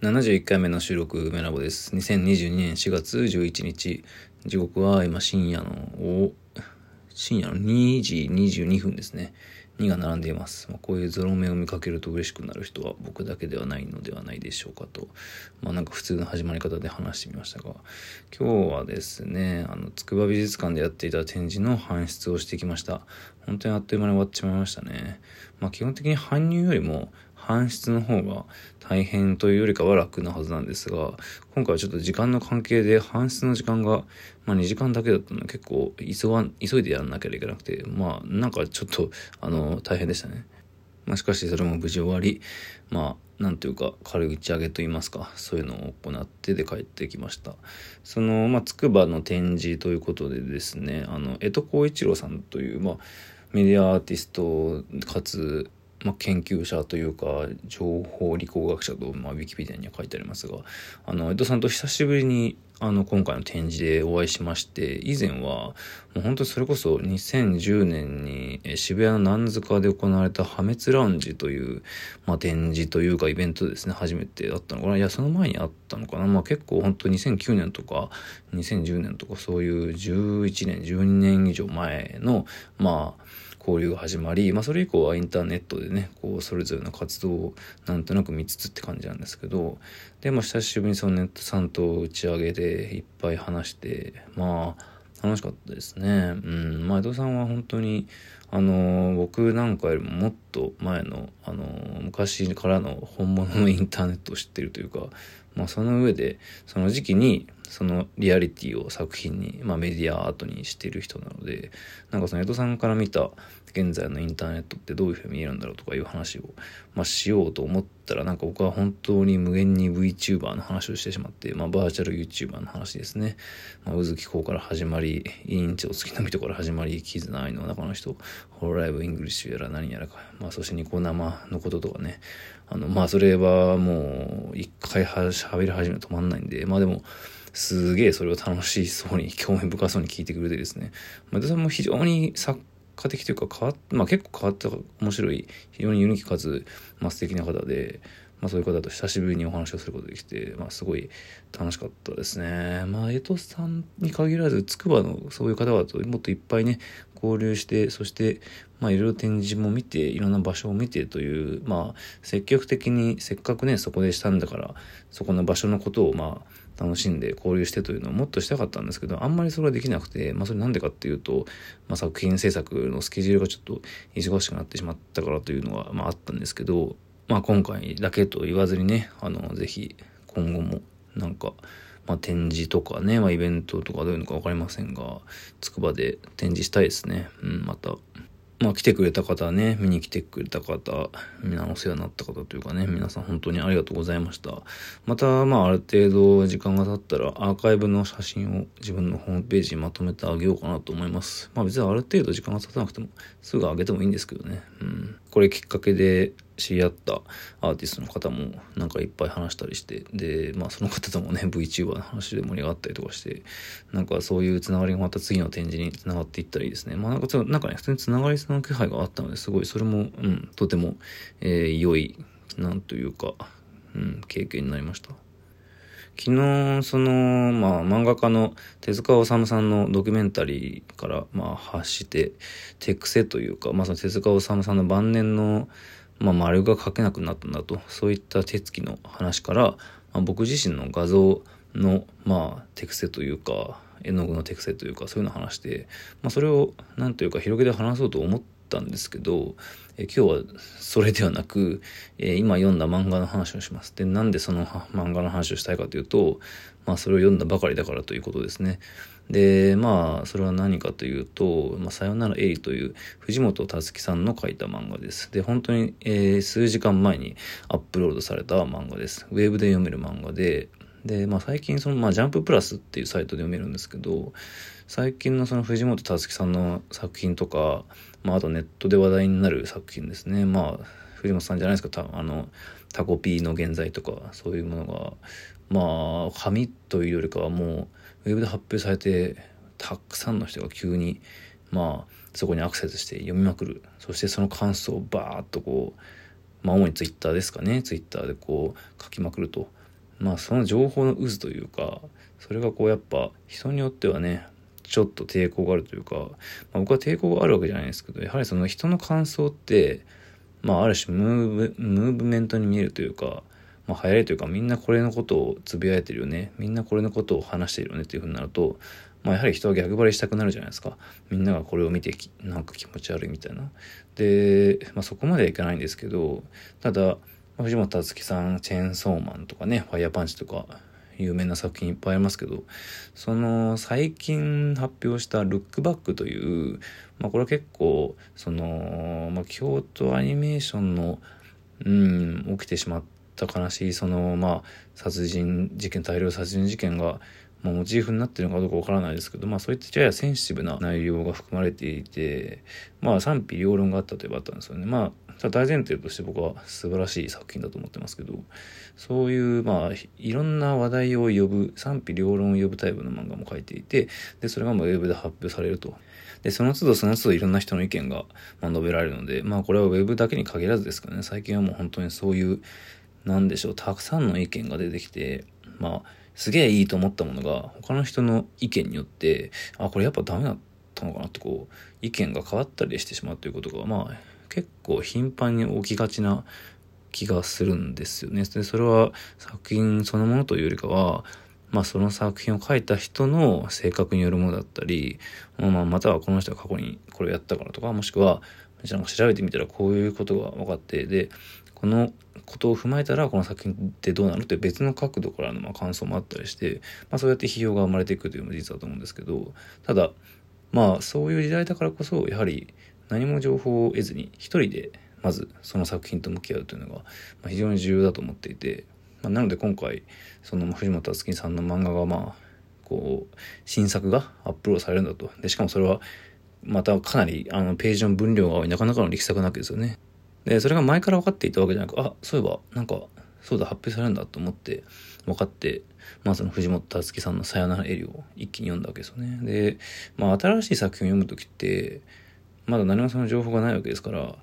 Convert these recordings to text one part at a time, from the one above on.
71回目の収録、梅ラボです。2022年4月11日、時刻は今深夜の、深夜の2時22分ですね。2が並んでいます。まあ、こういうゾロ目を見かけると嬉しくなる人は僕だけではないのではないでしょうかと、まあなんか普通の始まり方で話してみましたが、今日はですね、あの、筑波美術館でやっていた展示の搬出をしてきました。本当にあっという間に終わってしまいましたね。まあ基本的に搬入よりも、搬出の方が大変というよりかは楽なはずなんですが、今回はちょっと時間の関係で搬出の時間が、まあ2時間だけだったので結構急が急いでやらなきゃいけなくて、まあなんかちょっと、あの、大変でしたね。まあしかしそれも無事終わり、まあなんというか軽い打ち上げといいますか、そういうのを行ってで帰ってきました。その、まあ、筑波の展示ということでですね、あの、江戸光一郎さんという、まあ、メディアアーティストかつまあ、研究者というか情報理工学者と、まあ、ウィキペディアには書いてありますがあの江戸さんと久しぶりにあの今回の展示でお会いしまして以前はもう本当それこそ2010年に渋谷の南塚で行われた破滅ラウンジという、まあ、展示というかイベントですね初めてあったのかな。いやその前にあったのかな。まあ結構本当2009年とか2010年とかそういう11年12年以上前のまあ交流が始まり、まあ、それ以降はインターネットでねこうそれぞれの活動をなんとなく見つつって感じなんですけどでも久しぶりにそのネットさんと打ち上げでいっぱい話してまあ楽しかったですね。うん。まあ、江戸さんは本当に、あの、僕なんかよりももっと前の、あの、昔からの本物のインターネットを知ってるというか、まあ、その上で、その時期に、そのリアリティを作品に、まあ、メディアアートにしている人なのでなんかその江戸さんから見た現在のインターネットってどういうふうに見えるんだろうとかいう話を、まあ、しようと思ったらなんか僕は本当に無限に VTuber の話をしてしまって、まあ、バーチャル YouTuber の話ですね、まあ、宇月こから始まり委員長月の人から始まりキズナアイの中の人ホロライブイングリッシュやら何やらか、まあ、そしてニコ生のこととかね。あのまあそれはもう一回は喋り始め止まんないんでまあでもすげえそれを楽しそうに、興味深そうに聞いてくれてですね。ま田さんも非常に作家的というか変わっ、まあ結構変わった面白い、非常にユニークかつ、まあ素敵な方で、まあそういう方と久しぶりにお話をすることができて、まあすごい楽しかったですね。まあ江戸さんに限らず、筑波のそういう方々ともっといっぱいね、交流して、そして、まあいろいろ展示も見て、いろんな場所を見てという、まあ積極的にせっかくね、そこでしたんだから、そこの場所のことをまあ楽しんで交流してというのをもっとしたかったんですけど、あんまりそれはできなくて、まあそれなんでかっていうと、まあ作品制作のスケジュールがちょっと忙しくなってしまったからというのは、まああったんですけど、まあ今回だけと言わずにね、あの、ぜひ今後もなんか、まあ展示とかね、まあイベントとかどういうのかわかりませんが、つくばで展示したいですね。うん、また。まあ来てくれた方ね、見に来てくれた方、皆お世話になった方というかね、皆さん本当にありがとうございました。また、まあある程度時間が経ったらアーカイブの写真を自分のホームページにまとめてあげようかなと思います。まあ別にある程度時間が経たなくてもすぐあげてもいいんですけどね。うん。これきっかけで知り合ったアーティストの方もなんかいっぱい話したりしてでまあその方ともね VTuber の話で盛り上がったりとかしてなんかそういうつながりがまた次の展示につながっていったらいいですねまあなんかなんかね普通につながりその気配があったのですごいそれもうんとても、えー、良いなんというか、うん、経験になりました。昨日、その、まあ、漫画家の手塚治虫さんのドキュメンタリーから、まあ、発して、手癖というか、まあ、その手塚治虫さんの晩年の、まあ、丸が描けなくなったんだと、そういった手つきの話から、まあ、僕自身の画像の、まあ、手癖というか、絵の具の手癖というか、そういうのを話して、まあ、それを、なんというか、広げて話そうと思ってたんですけど、え今日はそれではなく、え今読んだ漫画の話をします。で、なんでその漫画の話をしたいかというと、まあ、それを読んだばかりだからということですね。で、まあ、それは何かというと、まあ、さよならエリという藤本たつ樹さんの書いた漫画です。で、本当に、え、数時間前にアップロードされた漫画です。ウェブで読める漫画で、で、まあ、最近その、まあ、ジャンププラスっていうサイトで読めるんですけど、最近のその藤本つ樹さんの作品とか、まあ、あとネットで話題になる作品ですね。まあ、藤本さんじゃないですか、たあの、タコピーの現在とか、そういうものが、まあ、紙というよりかはもう、ウェブで発表されてたくさんの人が急にまあそこにアクセスして読みまくる。そしてその感想をバーッとこうまあ主にツイッターですかね。ツイッターでこう書きまくると。まあその情報の渦というかそれがこうやっぱ人によってはねちょっと抵抗があるというか、まあ、僕は抵抗があるわけじゃないですけどやはりその人の感想ってまあある種ムーブムーブメントに見えるというか、まあ、流行りというかみんなこれのことをつぶやいてるよねみんなこれのことを話してるよねっていうふうになるとまあ、やはり人は逆張りしたくなるじゃないですか。みんながこれを見てなんか気持ち悪いみたいな。で、まあ、そこまではいかないんですけどただ藤本達樹さんチェーンソーマンとかねファイヤーパンチとか有名な作品いっぱいありますけどその最近発表した「ルックバック」という、まあ、これは結構その、まあ、京都アニメーションのうん起きてしまった悲しいそのまあ殺人事件大量殺人事件がまあ、モチーフになってるのかどうかわからないですけど、まあそういったややセンシティブな内容が含まれていて、まあ賛否両論があったといえばあったんですよね。まあ、大前提として僕は素晴らしい作品だと思ってますけど、そういう、まあ、いろんな話題を呼ぶ、賛否両論を呼ぶタイプの漫画も書いていて、で、それがもうウェブで発表されると。で、その都度その都度いろんな人の意見が、ま述べられるので、まあこれはウェブだけに限らずですかね、最近はもう本当にそういう、なんでしょう、たくさんの意見が出てきて、まあ、すげえいいと思ったものが他の人の意見によってあこれやっぱダメだったのかなってこう意見が変わったりしてしまうということがまあ結構頻繁に起きがちな気がするんですよね。でそれは作品そのものというよりかはまあその作品を書いた人の性格によるものだったり、まあ、またはこの人が過去にこれをやったからとかもしくはなんか調べてみたらこういうことが分かってでこのことを踏まえたらこの作品ってどうなるって別の角度からのま感想もあったりして、まあ、そうやって批評が生まれていくというのも事実だと思うんですけどただまあそういう時代だからこそやはり何も情報を得ずに一人でまずその作品と向き合うというのが非常に重要だと思っていて、まあ、なので今回その藤本敦樹さんの漫画がまあこう新作がアップロードされるんだとでしかもそれはまたかなりあのページの分量がなかなかの力作なわけですよね。で、それが前から分かっていたわけじゃなく、あ、そういえば、なんか、そうだ、発表されるんだと思って分かって、まあその藤本達樹さんのさよならエリを一気に読んだわけですよね。で、まあ新しい作品を読む時って、まだ何もその情報がないわけですから、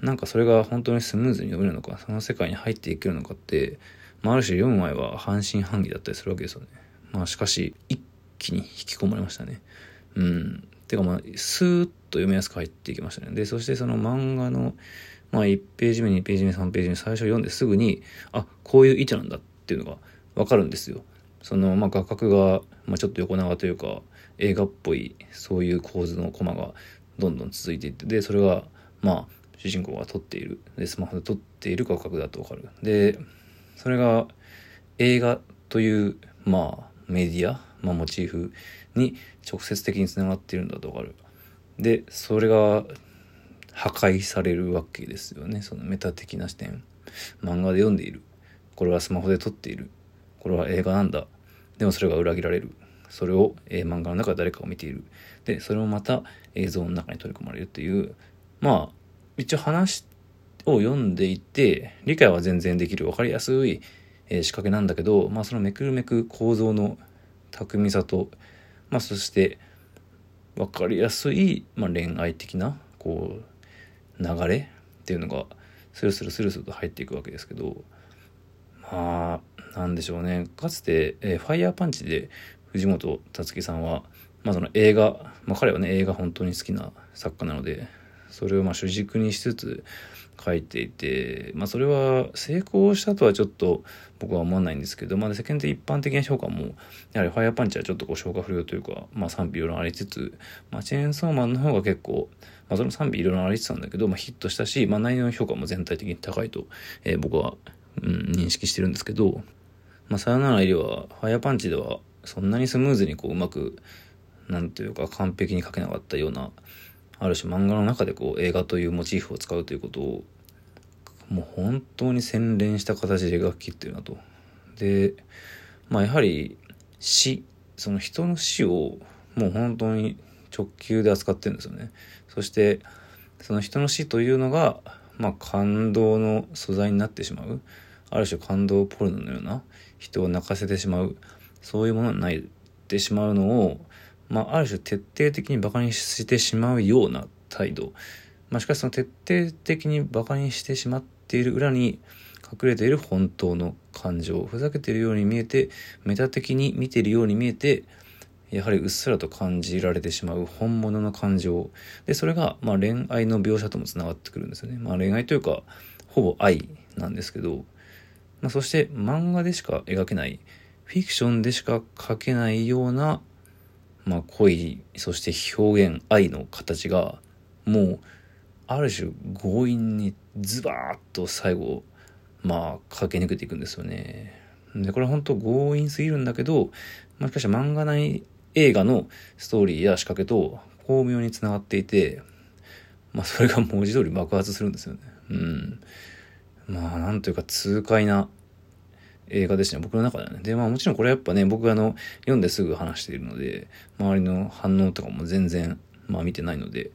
なんかそれが本当にスムーズに読めるのか、その世界に入っていけるのかって、まあある種読む前は半信半疑だったりするわけですよね。まあしかし、一気に引き込まれましたね。うん。てかまあ、スーッと読みやすく入っていきましたね。で、そしてその漫画のまあ、1ページ目、2ページ目、3ページ目、最初読んですぐに、あ、こういう位置なんだっていうのがわかるんですよ。その、まあ、画角が、まあ、ちょっと横長というか、映画っぽい、そういう構図のコマがどんどん続いていって、で、それが、まあ、主人公が撮っている、で、スマホで撮っている画角だとわかる。で、それが映画という、まあ、メディア、まあ、モチーフに直接的につながっているんだとわかる。で、それが破壊されるわけですよね。そのメタ的な視点。漫画で読んでいる。これはスマホで撮っている。これは映画なんだ。でもそれが裏切られる。それを、えー、漫画の中で誰かを見ている。でそれもまた映像の中に取り込まれるっていう。まあ一応話を読んでいて理解は全然できる分かりやすい、えー、仕掛けなんだけど、まあ、そのめくるめく構造の巧みさと、まあ、そして分かりやすい、まあ、恋愛的なこう流れっていうのがスルスルスルスルと入っていくわけですけどまあなんでしょうね。かつて、えー、ファイヤーパンチで藤本達樹さんは、まあ、その映画、まあ、彼はね映画本当に好きな作家なのでそれをまあ主軸にしつつ書いていて、まあ、それは成功したとはちょっと僕は思わないんですけど、まあ、世間的一般的な評価もやはりファイヤーパンチはちょっとこう消化不良というか、まあ、賛否両論ありつつ、まあ、チェーンソーマンの方が結構、まあ、その賛否いろいろありつつなんだけど、まあ、ヒットしたし、まあ、内容の評価も全体的に高いと、えー、僕は、うん、認識してるんですけど、まあ、さよなら入りはファイヤーパンチではそんなにスムーズにこううまくなんというか完璧に書けなかったようなある種漫画の中でこう映画というモチーフを使うということをもう本当に洗練した形で描き切ってるなと。で、まあやはり死、その人の死をもう本当に直球で扱ってるんですよね。そしてその人の死というのが、まあ感動の素材になってしまう。ある種感動ポルノのような人を泣かせてしまう。そういうものになってしまうのをまあ、ある種徹底的に馬鹿にしてしまうような態度。まあ、しかしその徹底的に馬鹿にしてしまっている裏に隠れている本当の感情、ふざけているように見えて、メタ的に見ているように見えて、やはりうっすらと感じられてしまう本物の感情。で、それが、まあ恋愛の描写ともつながってくるんですよね。まあ恋愛というか、ほぼ愛なんですけど、まあそして漫画でしか描けない、フィクションでしか描けないような、まあ恋、そして表現、愛の形が、もう、ある種強引にズバーッと最後、まあ駆け抜けていくんですよね。で、これは本当強引すぎるんだけど、まあ、しかし漫画内映画のストーリーや仕掛けと巧妙につながっていて、まあそれが文字通り爆発するんですよね。うん。まあなんというか痛快な映画ですね、僕の中ではね。で、まあもちろんこれやっぱね、僕があの、読んですぐ話しているので、周りの反応とかも全然、まあ見てないので、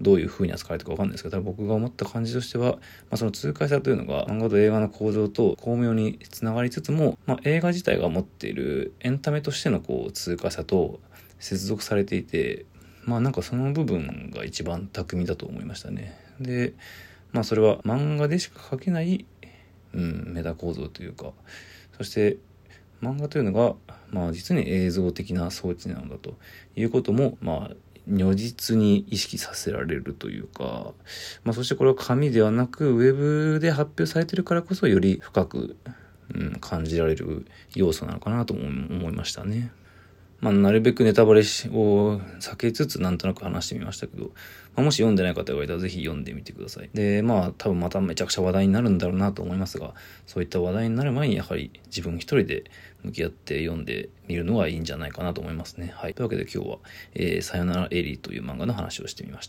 どういう風に扱われたかわかんないですけど、ただ僕が思った感じとしては、まあ、その痛快さというのが、漫画と映画の構造と巧妙につながりつつも、まあ、映画自体が持っているエンタメとしてのこう、痛快さと接続されていて、まあなんかその部分が一番巧みだと思いましたね。で、まあそれは漫画でしか描けない、うん、メタ構造というか、そして漫画というのが、まあ実に映像的な装置なのだということも、まあ如実に意識させられるというか、まあ、そしてこれは紙ではなく、ウェブで発表されてるからこそより深く、うん、感じられる要素なのかなと思いましたね。まあ、なるべくネタバレを避けつつなんとなく話してみましたけど、まあ、もし読んでない方がいたらぜひ読んでみてください。で、まあ多分まためちゃくちゃ話題になるんだろうなと思いますが、そういった話題になる前にやはり自分一人で向き合って読んでみるのがいいんじゃないかなと思いますね。はい。というわけで今日は、えー、さよならエリーという漫画の話をしてみました。